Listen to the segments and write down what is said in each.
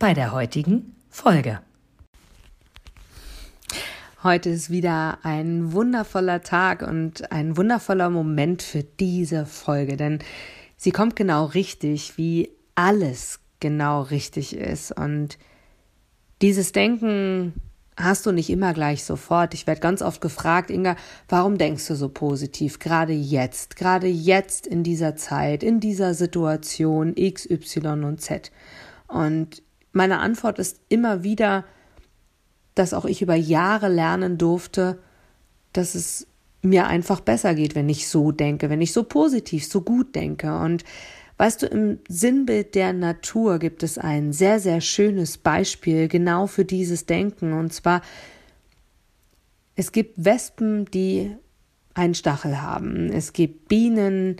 bei der heutigen Folge. Heute ist wieder ein wundervoller Tag und ein wundervoller Moment für diese Folge, denn sie kommt genau richtig, wie alles genau richtig ist. Und dieses Denken hast du nicht immer gleich sofort. Ich werde ganz oft gefragt, Inga, warum denkst du so positiv? Gerade jetzt, gerade jetzt in dieser Zeit, in dieser Situation X, Y und Z. Und meine Antwort ist immer wieder, dass auch ich über Jahre lernen durfte, dass es mir einfach besser geht, wenn ich so denke, wenn ich so positiv, so gut denke. Und weißt du, im Sinnbild der Natur gibt es ein sehr, sehr schönes Beispiel genau für dieses Denken. Und zwar, es gibt Wespen, die einen Stachel haben. Es gibt Bienen,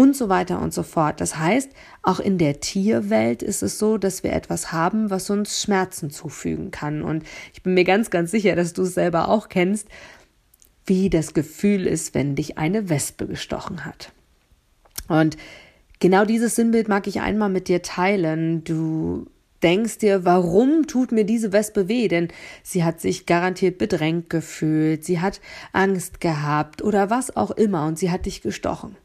und so weiter und so fort. Das heißt, auch in der Tierwelt ist es so, dass wir etwas haben, was uns Schmerzen zufügen kann. Und ich bin mir ganz, ganz sicher, dass du es selber auch kennst, wie das Gefühl ist, wenn dich eine Wespe gestochen hat. Und genau dieses Sinnbild mag ich einmal mit dir teilen. Du denkst dir, warum tut mir diese Wespe weh? Denn sie hat sich garantiert bedrängt gefühlt, sie hat Angst gehabt oder was auch immer und sie hat dich gestochen.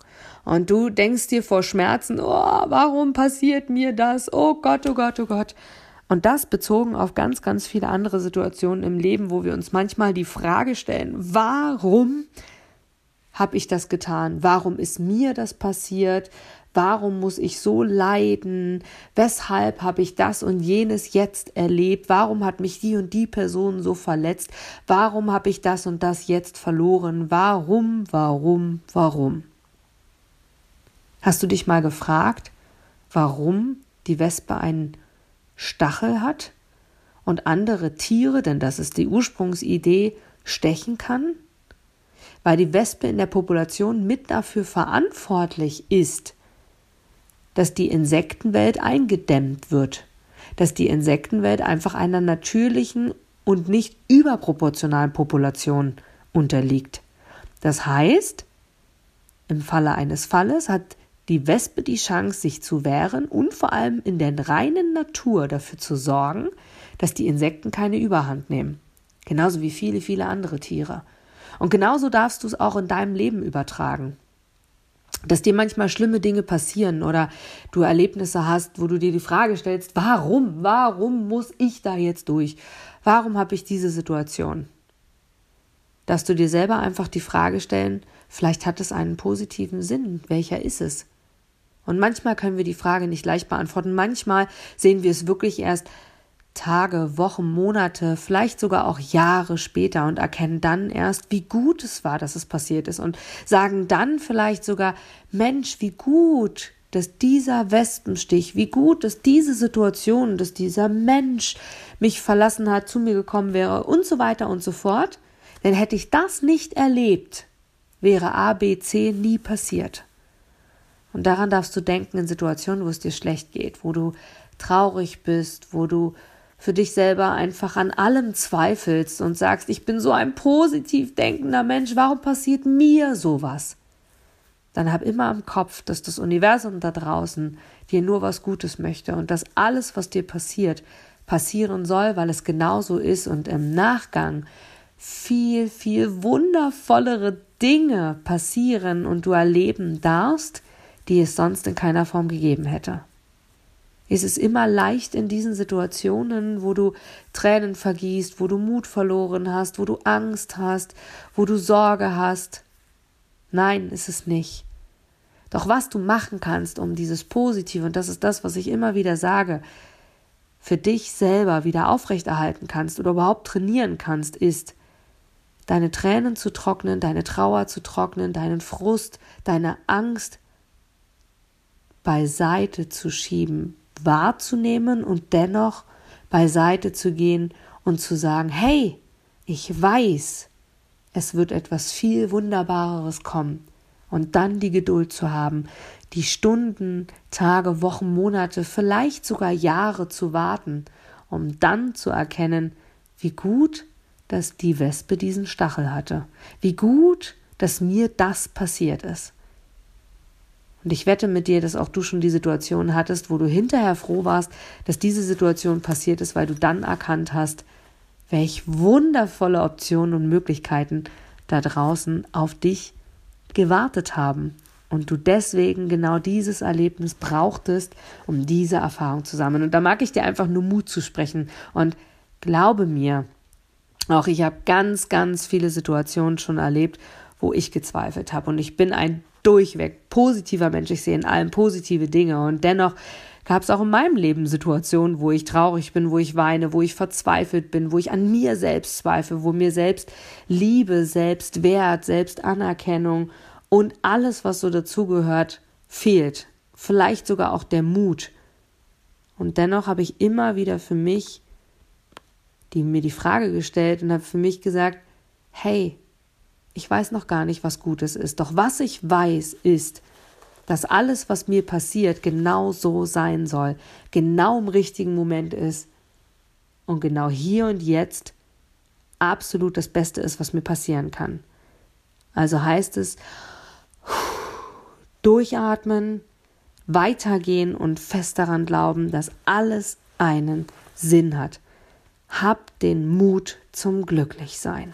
Und du denkst dir vor Schmerzen, oh, warum passiert mir das? Oh Gott, oh Gott, oh Gott. Und das bezogen auf ganz, ganz viele andere Situationen im Leben, wo wir uns manchmal die Frage stellen, warum habe ich das getan? Warum ist mir das passiert? Warum muss ich so leiden? Weshalb habe ich das und jenes jetzt erlebt? Warum hat mich die und die Person so verletzt? Warum habe ich das und das jetzt verloren? Warum, warum, warum? Hast du dich mal gefragt, warum die Wespe einen Stachel hat und andere Tiere, denn das ist die Ursprungsidee, stechen kann? Weil die Wespe in der Population mit dafür verantwortlich ist, dass die Insektenwelt eingedämmt wird, dass die Insektenwelt einfach einer natürlichen und nicht überproportionalen Population unterliegt. Das heißt, im Falle eines Falles hat die Wespe die Chance, sich zu wehren und vor allem in der reinen Natur dafür zu sorgen, dass die Insekten keine Überhand nehmen. Genauso wie viele, viele andere Tiere. Und genauso darfst du es auch in deinem Leben übertragen. Dass dir manchmal schlimme Dinge passieren oder du Erlebnisse hast, wo du dir die Frage stellst, warum, warum muss ich da jetzt durch? Warum habe ich diese Situation? Dass du dir selber einfach die Frage stellen, vielleicht hat es einen positiven Sinn. Welcher ist es? Und manchmal können wir die Frage nicht leicht beantworten. Manchmal sehen wir es wirklich erst Tage, Wochen, Monate, vielleicht sogar auch Jahre später und erkennen dann erst, wie gut es war, dass es passiert ist und sagen dann vielleicht sogar, Mensch, wie gut, dass dieser Wespenstich, wie gut, dass diese Situation, dass dieser Mensch mich verlassen hat, zu mir gekommen wäre und so weiter und so fort. Denn hätte ich das nicht erlebt, wäre A, B, C nie passiert. Und daran darfst du denken in Situationen, wo es dir schlecht geht, wo du traurig bist, wo du für dich selber einfach an allem zweifelst und sagst, ich bin so ein positiv denkender Mensch, warum passiert mir sowas? Dann hab immer im Kopf, dass das Universum da draußen dir nur was Gutes möchte und dass alles, was dir passiert, passieren soll, weil es genauso ist und im Nachgang viel, viel wundervollere Dinge passieren und du erleben darfst, die es sonst in keiner Form gegeben hätte. Es ist immer leicht in diesen Situationen, wo du Tränen vergießt, wo du Mut verloren hast, wo du Angst hast, wo du Sorge hast. Nein, ist es nicht. Doch was du machen kannst, um dieses Positive, und das ist das, was ich immer wieder sage, für dich selber wieder aufrechterhalten kannst oder überhaupt trainieren kannst, ist, deine Tränen zu trocknen, deine Trauer zu trocknen, deinen Frust, deine Angst beiseite zu schieben, wahrzunehmen und dennoch beiseite zu gehen und zu sagen, hey, ich weiß, es wird etwas viel Wunderbareres kommen. Und dann die Geduld zu haben, die Stunden, Tage, Wochen, Monate, vielleicht sogar Jahre zu warten, um dann zu erkennen, wie gut, dass die Wespe diesen Stachel hatte, wie gut, dass mir das passiert ist. Und ich wette mit dir, dass auch du schon die Situation hattest, wo du hinterher froh warst, dass diese Situation passiert ist, weil du dann erkannt hast, welch wundervolle Optionen und Möglichkeiten da draußen auf dich gewartet haben und du deswegen genau dieses Erlebnis brauchtest, um diese Erfahrung zu sammeln. Und da mag ich dir einfach nur Mut zu sprechen und glaube mir, auch ich habe ganz, ganz viele Situationen schon erlebt, wo ich gezweifelt habe. Und ich bin ein durchweg positiver Mensch. Ich sehe in allem positive Dinge. Und dennoch gab es auch in meinem Leben Situationen, wo ich traurig bin, wo ich weine, wo ich verzweifelt bin, wo ich an mir selbst zweifle, wo mir selbst Liebe, Selbstwert, Selbstanerkennung und alles, was so dazugehört, fehlt. Vielleicht sogar auch der Mut. Und dennoch habe ich immer wieder für mich die, mir die Frage gestellt und habe für mich gesagt, hey, ich weiß noch gar nicht, was Gutes ist. Doch was ich weiß, ist, dass alles, was mir passiert, genau so sein soll, genau im richtigen Moment ist und genau hier und jetzt absolut das Beste ist, was mir passieren kann. Also heißt es, durchatmen, weitergehen und fest daran glauben, dass alles einen Sinn hat. Hab den Mut zum Glücklichsein.